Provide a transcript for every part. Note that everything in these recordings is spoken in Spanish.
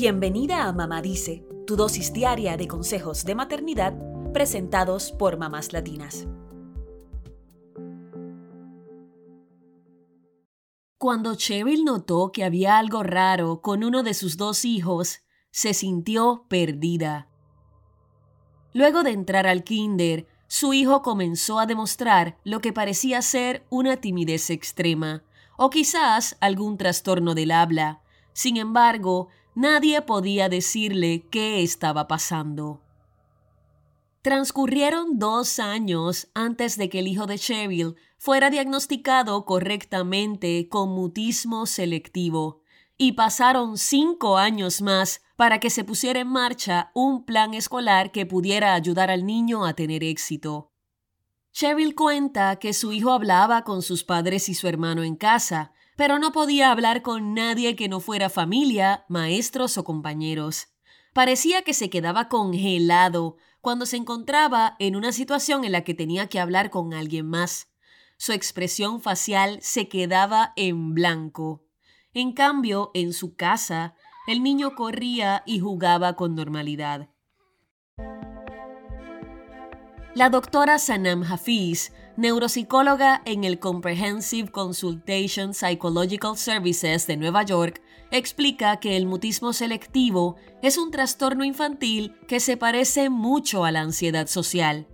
Bienvenida a Mamá Dice, tu dosis diaria de consejos de maternidad presentados por mamás latinas. Cuando Cheryl notó que había algo raro con uno de sus dos hijos, se sintió perdida. Luego de entrar al kinder, su hijo comenzó a demostrar lo que parecía ser una timidez extrema, o quizás algún trastorno del habla. Sin embargo, nadie podía decirle qué estaba pasando. Transcurrieron dos años antes de que el hijo de Cheryl fuera diagnosticado correctamente con mutismo selectivo, y pasaron cinco años más para que se pusiera en marcha un plan escolar que pudiera ayudar al niño a tener éxito. Cheryl cuenta que su hijo hablaba con sus padres y su hermano en casa, pero no podía hablar con nadie que no fuera familia, maestros o compañeros. Parecía que se quedaba congelado cuando se encontraba en una situación en la que tenía que hablar con alguien más. Su expresión facial se quedaba en blanco. En cambio, en su casa, el niño corría y jugaba con normalidad. La doctora Sanam Hafiz, neuropsicóloga en el Comprehensive Consultation Psychological Services de Nueva York, explica que el mutismo selectivo es un trastorno infantil que se parece mucho a la ansiedad social.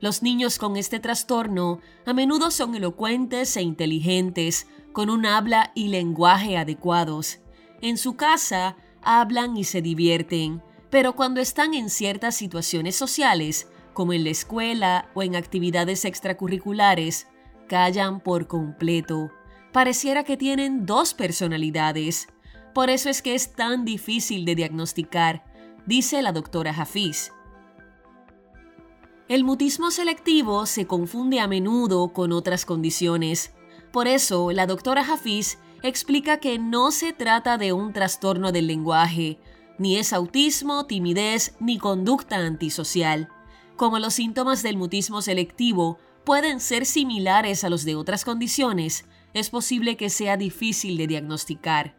Los niños con este trastorno a menudo son elocuentes e inteligentes, con un habla y lenguaje adecuados. En su casa hablan y se divierten, pero cuando están en ciertas situaciones sociales, como en la escuela o en actividades extracurriculares, callan por completo. Pareciera que tienen dos personalidades. Por eso es que es tan difícil de diagnosticar, dice la doctora Hafiz. El mutismo selectivo se confunde a menudo con otras condiciones. Por eso, la doctora Hafiz explica que no se trata de un trastorno del lenguaje, ni es autismo, timidez, ni conducta antisocial. Como los síntomas del mutismo selectivo pueden ser similares a los de otras condiciones, es posible que sea difícil de diagnosticar.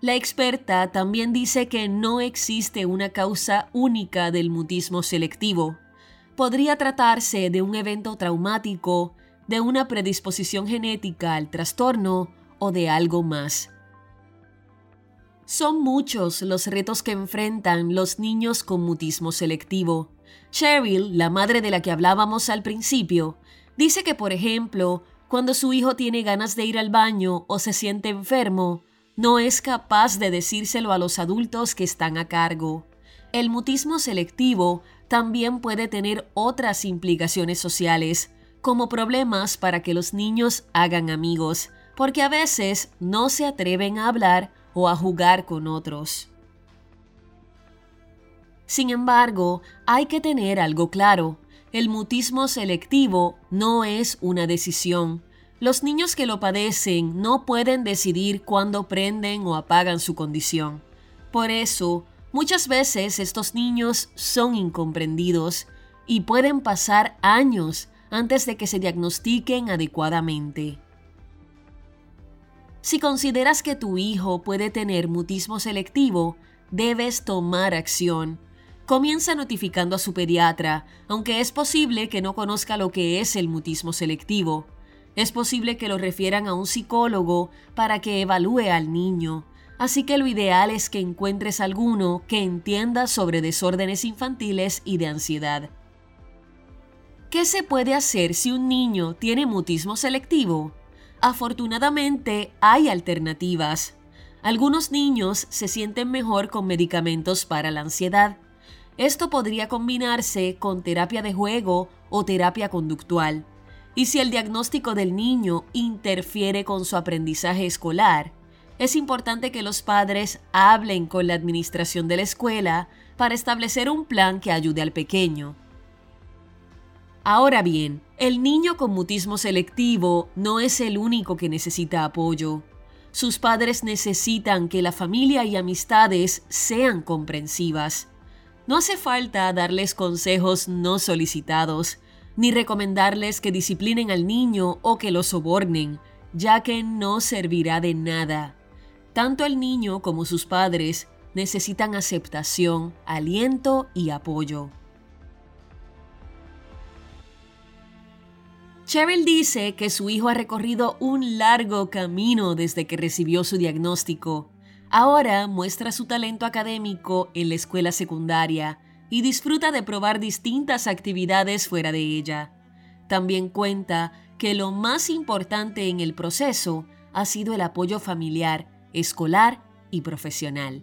La experta también dice que no existe una causa única del mutismo selectivo. Podría tratarse de un evento traumático, de una predisposición genética al trastorno o de algo más. Son muchos los retos que enfrentan los niños con mutismo selectivo. Cheryl, la madre de la que hablábamos al principio, dice que, por ejemplo, cuando su hijo tiene ganas de ir al baño o se siente enfermo, no es capaz de decírselo a los adultos que están a cargo. El mutismo selectivo también puede tener otras implicaciones sociales, como problemas para que los niños hagan amigos, porque a veces no se atreven a hablar o a jugar con otros. Sin embargo, hay que tener algo claro. El mutismo selectivo no es una decisión. Los niños que lo padecen no pueden decidir cuándo prenden o apagan su condición. Por eso, muchas veces estos niños son incomprendidos y pueden pasar años antes de que se diagnostiquen adecuadamente. Si consideras que tu hijo puede tener mutismo selectivo, debes tomar acción. Comienza notificando a su pediatra, aunque es posible que no conozca lo que es el mutismo selectivo. Es posible que lo refieran a un psicólogo para que evalúe al niño, así que lo ideal es que encuentres alguno que entienda sobre desórdenes infantiles y de ansiedad. ¿Qué se puede hacer si un niño tiene mutismo selectivo? Afortunadamente hay alternativas. Algunos niños se sienten mejor con medicamentos para la ansiedad. Esto podría combinarse con terapia de juego o terapia conductual. Y si el diagnóstico del niño interfiere con su aprendizaje escolar, es importante que los padres hablen con la administración de la escuela para establecer un plan que ayude al pequeño. Ahora bien, el niño con mutismo selectivo no es el único que necesita apoyo. Sus padres necesitan que la familia y amistades sean comprensivas. No hace falta darles consejos no solicitados, ni recomendarles que disciplinen al niño o que lo sobornen, ya que no servirá de nada. Tanto el niño como sus padres necesitan aceptación, aliento y apoyo. Cheryl dice que su hijo ha recorrido un largo camino desde que recibió su diagnóstico. Ahora muestra su talento académico en la escuela secundaria y disfruta de probar distintas actividades fuera de ella. También cuenta que lo más importante en el proceso ha sido el apoyo familiar, escolar y profesional.